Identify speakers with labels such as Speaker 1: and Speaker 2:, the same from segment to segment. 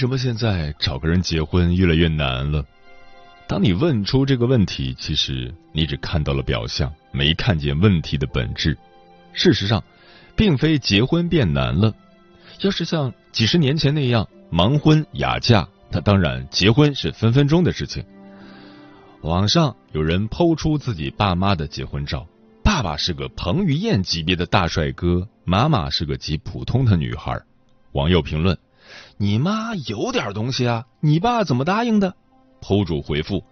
Speaker 1: 什么现在找个人结婚越来越难了？当你问出这个问题，其实你只看到了表象，没看见问题的本质。事实上，并非结婚变难了。要是像几十年前那样盲婚哑嫁，那当然结婚是分分钟的事情。网上有人抛出自己爸妈的结婚照，爸爸是个彭于晏级别的大帅哥，妈妈是个极普通的女孩。网友评论。你妈有点东西啊！你爸怎么答应的？剖主回复：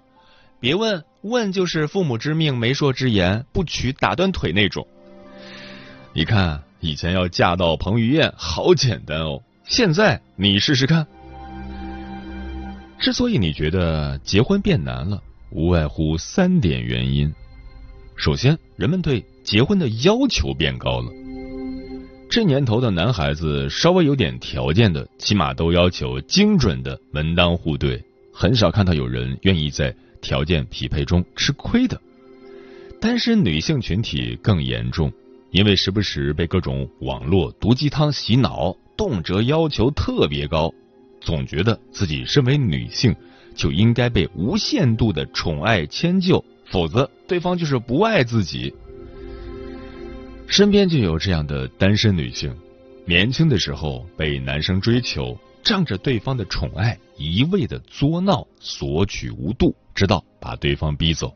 Speaker 1: 别问，问就是父母之命，媒妁之言，不娶打断腿那种。你看，以前要嫁到彭于晏好简单哦，现在你试试看。之所以你觉得结婚变难了，无外乎三点原因：首先，人们对结婚的要求变高了。这年头的男孩子，稍微有点条件的，起码都要求精准的门当户对，很少看到有人愿意在条件匹配中吃亏的。单身女性群体更严重，因为时不时被各种网络毒鸡汤洗脑，动辄要求特别高，总觉得自己身为女性就应该被无限度的宠爱迁就，否则对方就是不爱自己。身边就有这样的单身女性，年轻的时候被男生追求，仗着对方的宠爱，一味的作闹，索取无度，直到把对方逼走。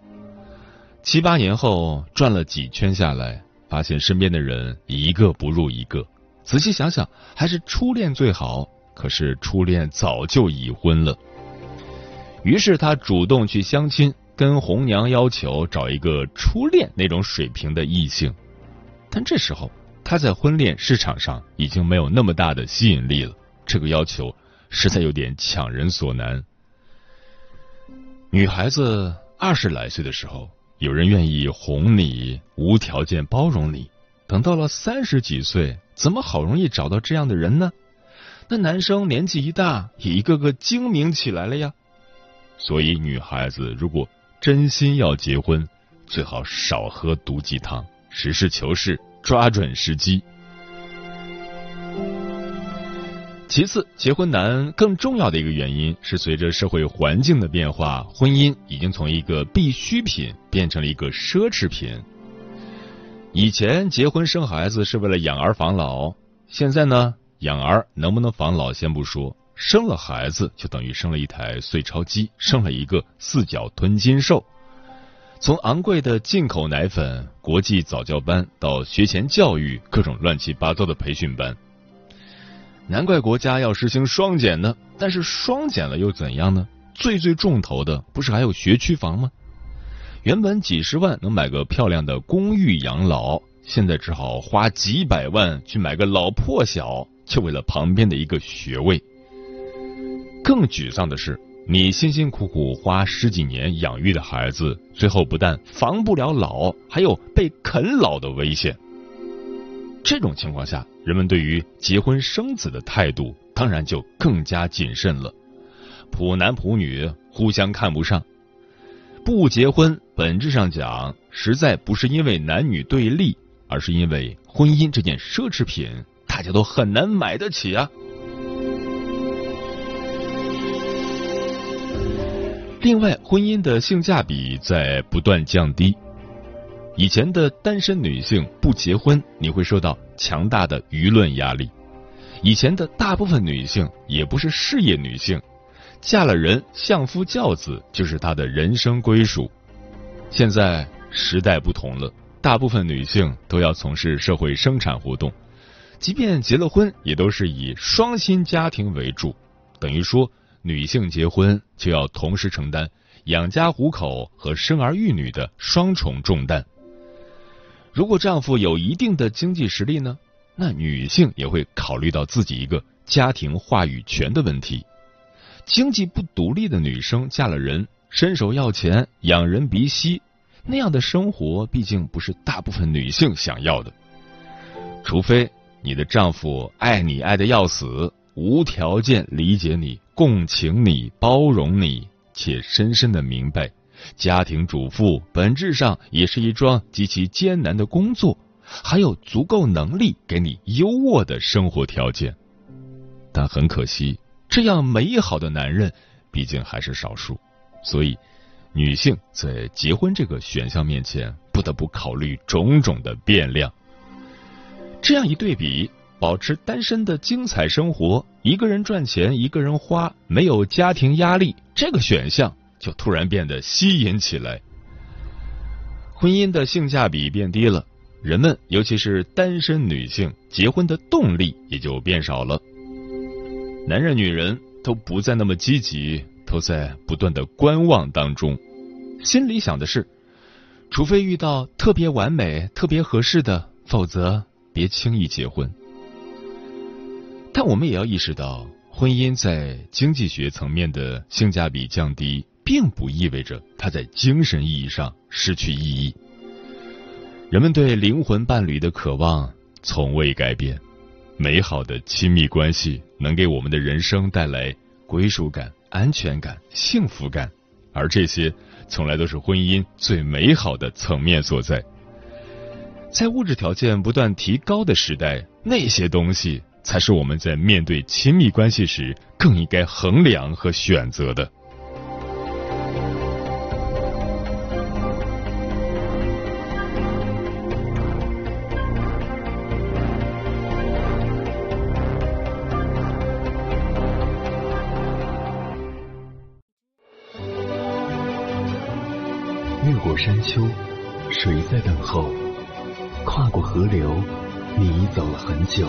Speaker 1: 七八年后转了几圈下来，发现身边的人一个不如一个。仔细想想，还是初恋最好。可是初恋早就已婚了。于是他主动去相亲，跟红娘要求找一个初恋那种水平的异性。但这时候，他在婚恋市场上已经没有那么大的吸引力了。这个要求实在有点强人所难。女孩子二十来岁的时候，有人愿意哄你，无条件包容你；等到了三十几岁，怎么好容易找到这样的人呢？那男生年纪一大，也一个个精明起来了呀。所以，女孩子如果真心要结婚，最好少喝毒鸡汤。实事求是，抓准时机。其次，结婚难更重要的一个原因是，随着社会环境的变化，婚姻已经从一个必需品变成了一个奢侈品。以前结婚生孩子是为了养儿防老，现在呢，养儿能不能防老先不说，生了孩子就等于生了一台碎钞机，生了一个四脚吞金兽。从昂贵的进口奶粉、国际早教班到学前教育，各种乱七八糟的培训班，难怪国家要实行双减呢。但是双减了又怎样呢？最最重头的不是还有学区房吗？原本几十万能买个漂亮的公寓养老，现在只好花几百万去买个老破小，就为了旁边的一个学位。更沮丧的是。你辛辛苦苦花十几年养育的孩子，最后不但防不了老，还有被啃老的危险。这种情况下，人们对于结婚生子的态度当然就更加谨慎了。普男普女互相看不上，不结婚本质上讲，实在不是因为男女对立，而是因为婚姻这件奢侈品，大家都很难买得起啊。另外，婚姻的性价比在不断降低。以前的单身女性不结婚，你会受到强大的舆论压力；以前的大部分女性也不是事业女性，嫁了人相夫教子就是她的人生归属。现在时代不同了，大部分女性都要从事社会生产活动，即便结了婚，也都是以双薪家庭为主，等于说女性结婚就要同时承担养家糊口和生儿育女的双重重担。如果丈夫有一定的经济实力呢，那女性也会考虑到自己一个家庭话语权的问题。经济不独立的女生嫁了人，伸手要钱，仰人鼻息，那样的生活毕竟不是大部分女性想要的。除非你的丈夫爱你爱的要死，无条件理解你、共情你、包容你，且深深的明白。家庭主妇本质上也是一桩极其艰难的工作，还有足够能力给你优渥的生活条件。但很可惜，这样美好的男人毕竟还是少数，所以女性在结婚这个选项面前，不得不考虑种种的变量。这样一对比，保持单身的精彩生活，一个人赚钱，一个人花，没有家庭压力，这个选项。就突然变得吸引起来，婚姻的性价比变低了，人们尤其是单身女性结婚的动力也就变少了。男人、女人都不再那么积极，都在不断的观望当中，心里想的是，除非遇到特别完美、特别合适的，否则别轻易结婚。但我们也要意识到，婚姻在经济学层面的性价比降低。并不意味着它在精神意义上失去意义。人们对灵魂伴侣的渴望从未改变，美好的亲密关系能给我们的人生带来归属感、安全感、幸福感，而这些从来都是婚姻最美好的层面所在。在物质条件不断提高的时代，那些东西才是我们在面对亲密关系时更应该衡量和选择的。
Speaker 2: 越过山丘，谁在等候？跨过河流，你已走了很久。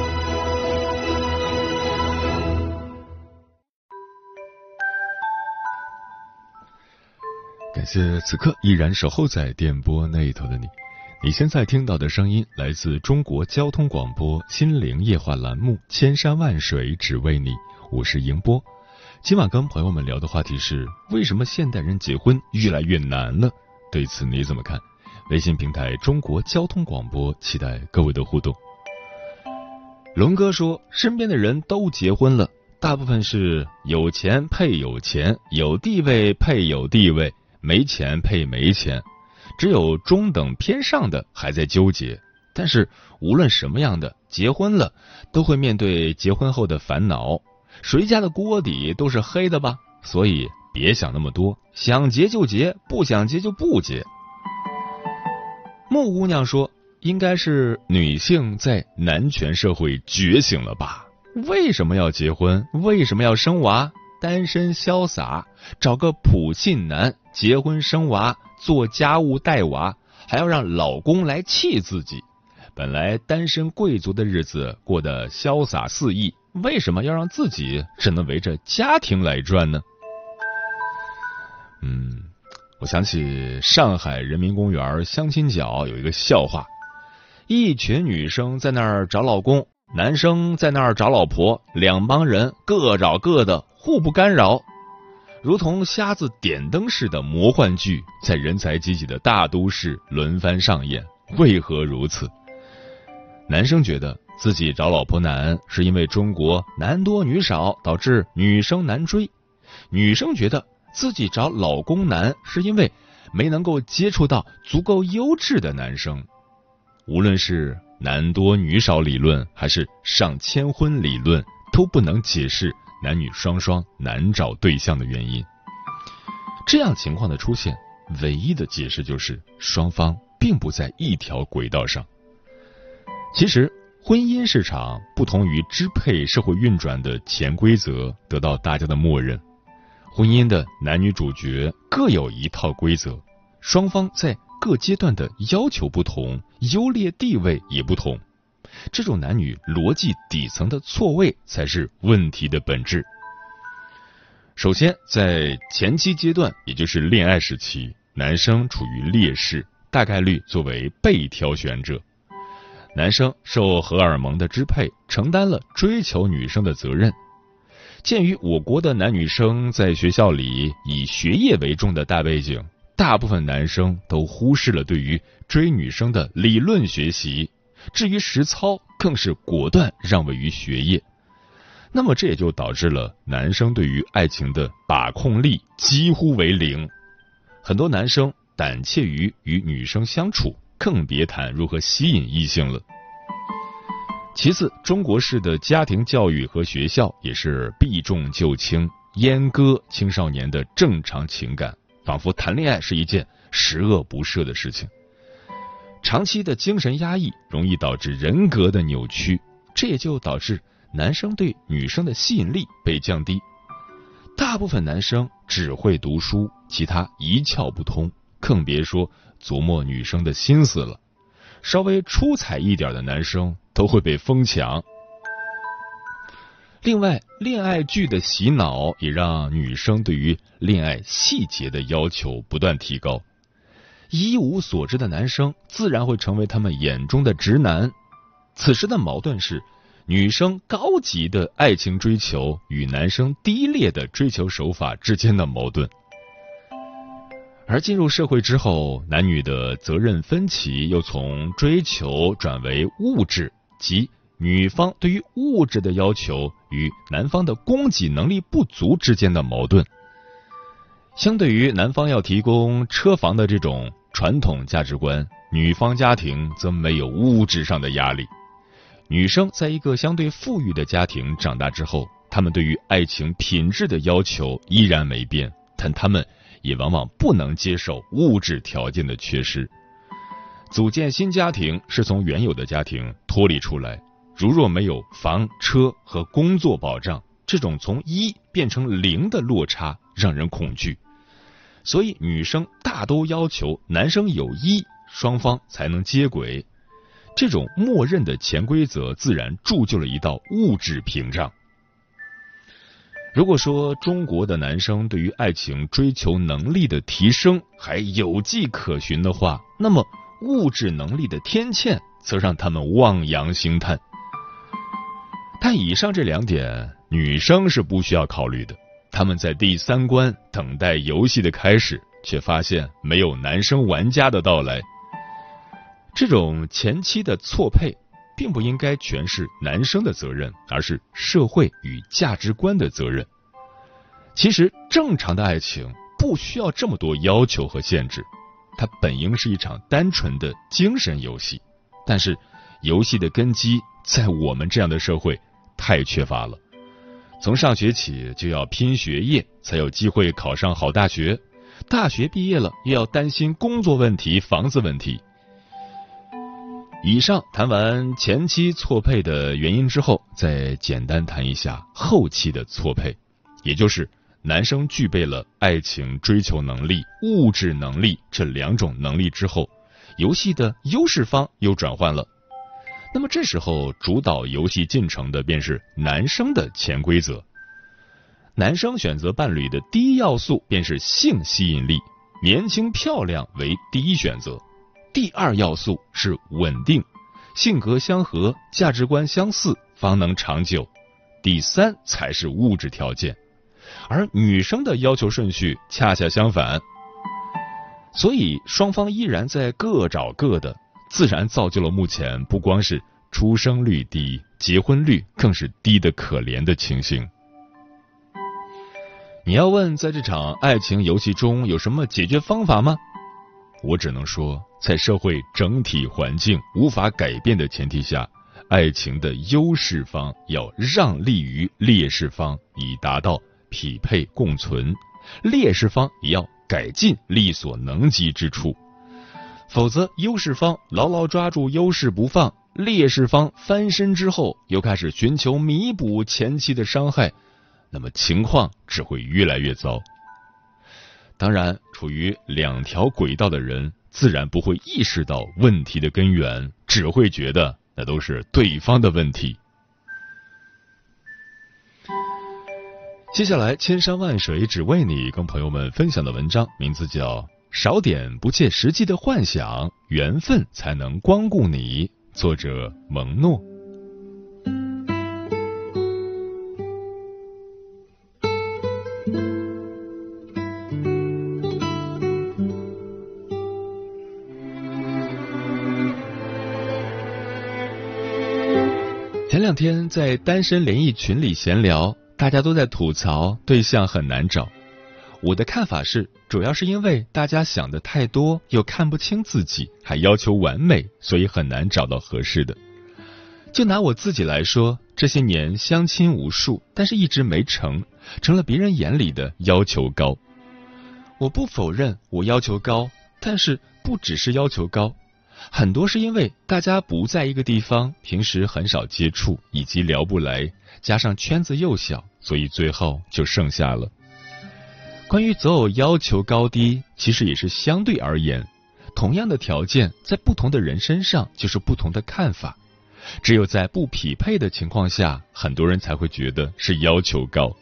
Speaker 1: 谢此刻依然守候在电波那头的你。你现在听到的声音来自中国交通广播心灵夜话栏目《千山万水只为你》，我是迎波。今晚跟朋友们聊的话题是：为什么现代人结婚越来越难了？对此你怎么看？微信平台中国交通广播，期待各位的互动。龙哥说，身边的人都结婚了，大部分是有钱配有钱，有地位配有地位。没钱配没钱，只有中等偏上的还在纠结。但是无论什么样的结婚了，都会面对结婚后的烦恼。谁家的锅底都是黑的吧？所以别想那么多，想结就结，不想结就不结。木姑娘说：“应该是女性在男权社会觉醒了吧？为什么要结婚？为什么要生娃？单身潇洒，找个普信男。”结婚生娃，做家务带娃，还要让老公来气自己。本来单身贵族的日子过得潇洒肆意，为什么要让自己只能围着家庭来转呢？嗯，我想起上海人民公园相亲角有一个笑话：一群女生在那儿找老公，男生在那儿找老婆，两帮人各找各的，互不干扰。如同瞎子点灯似的魔幻剧，在人才济济的大都市轮番上演，为何如此？男生觉得自己找老婆难是因为中国男多女少导致女生难追，女生觉得自己找老公难是因为没能够接触到足够优质的男生。无论是男多女少理论，还是上千婚理论，都不能解释男女双双难找对象的原因。这样情况的出现，唯一的解释就是双方并不在一条轨道上。其实，婚姻市场不同于支配社会运转的潜规则得到大家的默认。婚姻的男女主角各有一套规则，双方在各阶段的要求不同，优劣地位也不同。这种男女逻辑底层的错位才是问题的本质。首先，在前期阶段，也就是恋爱时期，男生处于劣势，大概率作为被挑选者。男生受荷尔蒙的支配，承担了追求女生的责任。鉴于我国的男女生在学校里以学业为重的大背景，大部分男生都忽视了对于追女生的理论学习，至于实操，更是果断让位于学业。那么这也就导致了男生对于爱情的把控力几乎为零，很多男生胆怯于与女生相处。更别谈如何吸引异性了。其次，中国式的家庭教育和学校也是避重就轻，阉割青少年的正常情感，仿佛谈恋爱是一件十恶不赦的事情。长期的精神压抑容易导致人格的扭曲，这也就导致男生对女生的吸引力被降低。大部分男生只会读书，其他一窍不通，更别说。琢磨女生的心思了，稍微出彩一点的男生都会被疯抢。另外，恋爱剧的洗脑也让女生对于恋爱细节的要求不断提高，一无所知的男生自然会成为他们眼中的直男。此时的矛盾是，女生高级的爱情追求与男生低劣的追求手法之间的矛盾。而进入社会之后，男女的责任分歧又从追求转为物质，即女方对于物质的要求与男方的供给能力不足之间的矛盾。相对于男方要提供车房的这种传统价值观，女方家庭则没有物质上的压力。女生在一个相对富裕的家庭长大之后，她们对于爱情品质的要求依然没变，但她们。也往往不能接受物质条件的缺失。组建新家庭是从原有的家庭脱离出来，如若没有房车和工作保障，这种从一变成零的落差让人恐惧。所以，女生大都要求男生有一，双方才能接轨。这种默认的潜规则，自然铸就了一道物质屏障。如果说中国的男生对于爱情追求能力的提升还有迹可循的话，那么物质能力的天堑则让他们望洋兴叹。但以上这两点，女生是不需要考虑的。他们在第三关等待游戏的开始，却发现没有男生玩家的到来。这种前期的错配。并不应该全是男生的责任，而是社会与价值观的责任。其实，正常的爱情不需要这么多要求和限制，它本应是一场单纯的精神游戏。但是，游戏的根基在我们这样的社会太缺乏了。从上学起就要拼学业，才有机会考上好大学；大学毕业了，又要担心工作问题、房子问题。以上谈完前期错配的原因之后，再简单谈一下后期的错配，也就是男生具备了爱情追求能力、物质能力这两种能力之后，游戏的优势方又转换了。那么这时候主导游戏进程的便是男生的潜规则。男生选择伴侣的第一要素便是性吸引力，年轻漂亮为第一选择。第二要素是稳定，性格相合，价值观相似，方能长久。第三才是物质条件，而女生的要求顺序恰恰相反。所以双方依然在各找各的，自然造就了目前不光是出生率低，结婚率更是低的可怜的情形。你要问，在这场爱情游戏中有什么解决方法吗？我只能说，在社会整体环境无法改变的前提下，爱情的优势方要让利于劣势方，以达到匹配共存；劣势方也要改进力所能及之处，否则优势方牢牢抓住优势不放，劣势方翻身之后又开始寻求弥补前期的伤害，那么情况只会越来越糟。当然，处于两条轨道的人自然不会意识到问题的根源，只会觉得那都是对方的问题。接下来，千山万水只为你，跟朋友们分享的文章名字叫《少点不切实际的幻想，缘分才能光顾你》，作者蒙诺。前两天在单身联谊群里闲聊，大家都在吐槽对象很难找。我的看法是，主要是因为大家想的太多，又看不清自己，还要求完美，所以很难找到合适的。就拿我自己来说，这些年相亲无数，但是一直没成，成了别人眼里的要求高。我不否认我要求高，但是不只是要求高。很多是因为大家不在一个地方，平时很少接触，以及聊不来，加上圈子又小，所以最后就剩下了。关于择偶要求高低，其实也是相对而言，同样的条件，在不同的人身上就是不同的看法。只有在不匹配的情况下，很多人才会觉得是要求高。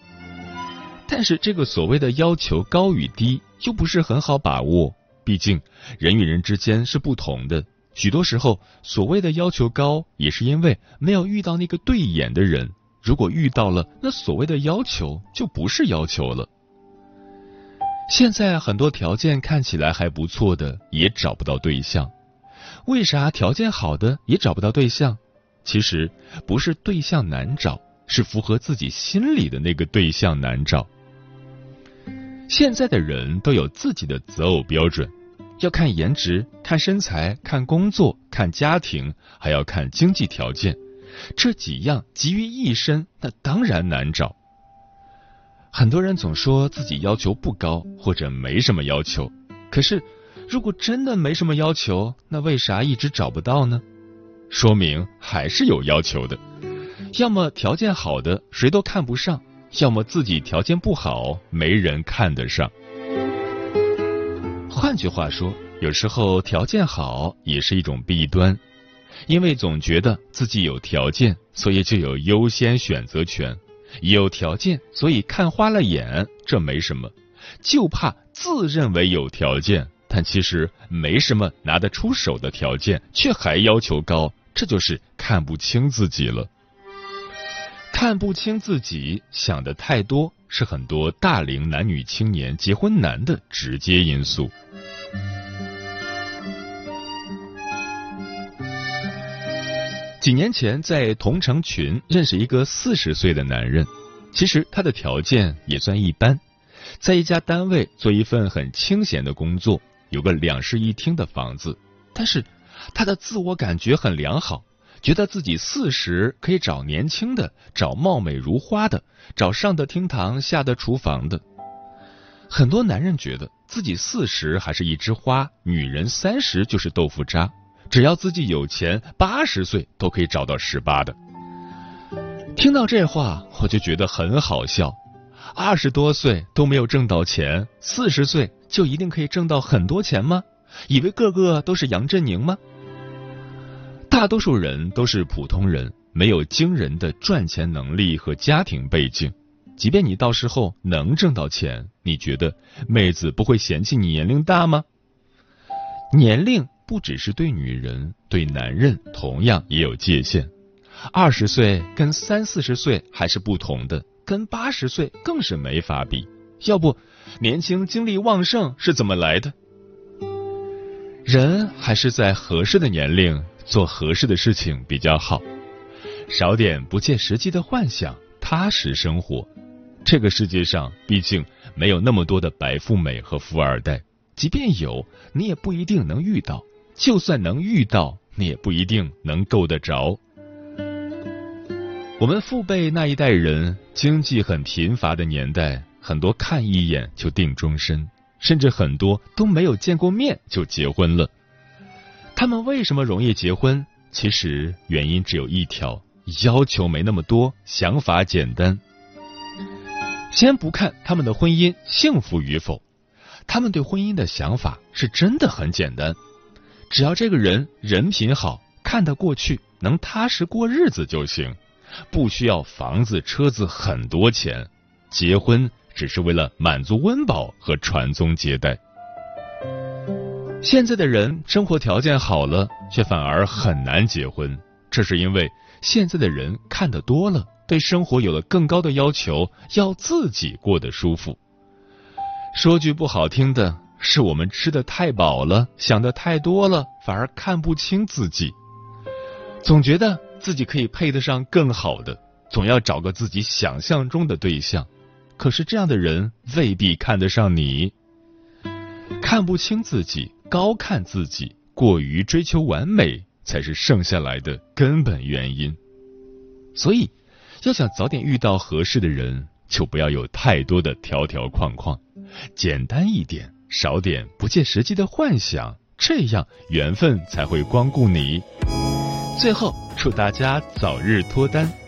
Speaker 1: 但是这个所谓的要求高与低，又不是很好把握。毕竟，人与人之间是不同的。许多时候，所谓的要求高，也是因为没有遇到那个对眼的人。如果遇到了，那所谓的要求就不是要求了。现在很多条件看起来还不错的，也找不到对象。为啥条件好的也找不到对象？其实不是对象难找，是符合自己心里的那个对象难找。现在的人都有自己的择偶标准。要看颜值，看身材，看工作，看家庭，还要看经济条件，这几样集于一身，那当然难找。很多人总说自己要求不高，或者没什么要求，可是如果真的没什么要求，那为啥一直找不到呢？说明还是有要求的。要么条件好的谁都看不上，要么自己条件不好，没人看得上。换句话说，有时候条件好也是一种弊端，因为总觉得自己有条件，所以就有优先选择权；有条件，所以看花了眼，这没什么；就怕自认为有条件，但其实没什么拿得出手的条件，却还要求高，这就是看不清自己了。看不清自己，想的太多，是很多大龄男女青年结婚难的直接因素。几年前在同城群认识一个四十岁的男人，其实他的条件也算一般，在一家单位做一份很清闲的工作，有个两室一厅的房子，但是他的自我感觉很良好，觉得自己四十可以找年轻的，找貌美如花的，找上得厅堂下得厨房的。很多男人觉得自己四十还是一枝花，女人三十就是豆腐渣。只要自己有钱，八十岁都可以找到十八的。听到这话，我就觉得很好笑。二十多岁都没有挣到钱，四十岁就一定可以挣到很多钱吗？以为个个都是杨振宁吗？大多数人都是普通人，没有惊人的赚钱能力和家庭背景。即便你到时候能挣到钱，你觉得妹子不会嫌弃你年龄大吗？年龄。不只是对女人，对男人同样也有界限。二十岁跟三四十岁还是不同的，跟八十岁更是没法比。要不，年轻精力旺盛是怎么来的？人还是在合适的年龄做合适的事情比较好，少点不切实际的幻想，踏实生活。这个世界上毕竟没有那么多的白富美和富二代，即便有，你也不一定能遇到；就算能遇到，你也不一定能够得着。我们父辈那一代人，经济很贫乏的年代，很多看一眼就定终身，甚至很多都没有见过面就结婚了。他们为什么容易结婚？其实原因只有一条：要求没那么多，想法简单。先不看他们的婚姻幸福与否，他们对婚姻的想法是真的很简单，只要这个人人品好，看得过去，能踏实过日子就行，不需要房子车子很多钱，结婚只是为了满足温饱和传宗接代。现在的人生活条件好了，却反而很难结婚，这是因为现在的人看得多了。对生活有了更高的要求，要自己过得舒服。说句不好听的，是我们吃的太饱了，想的太多了，反而看不清自己。总觉得自己可以配得上更好的，总要找个自己想象中的对象。可是这样的人未必看得上你。看不清自己，高看自己，过于追求完美，才是剩下来的根本原因。所以。要想早点遇到合适的人，就不要有太多的条条框框，简单一点，少点不切实际的幻想，这样缘分才会光顾你。最后，祝大家早日脱单。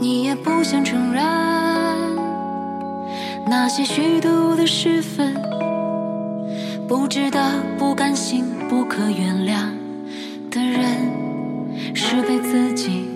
Speaker 3: 你也不想承认那些虚度的时分不值得不甘心不可原谅的人是被自己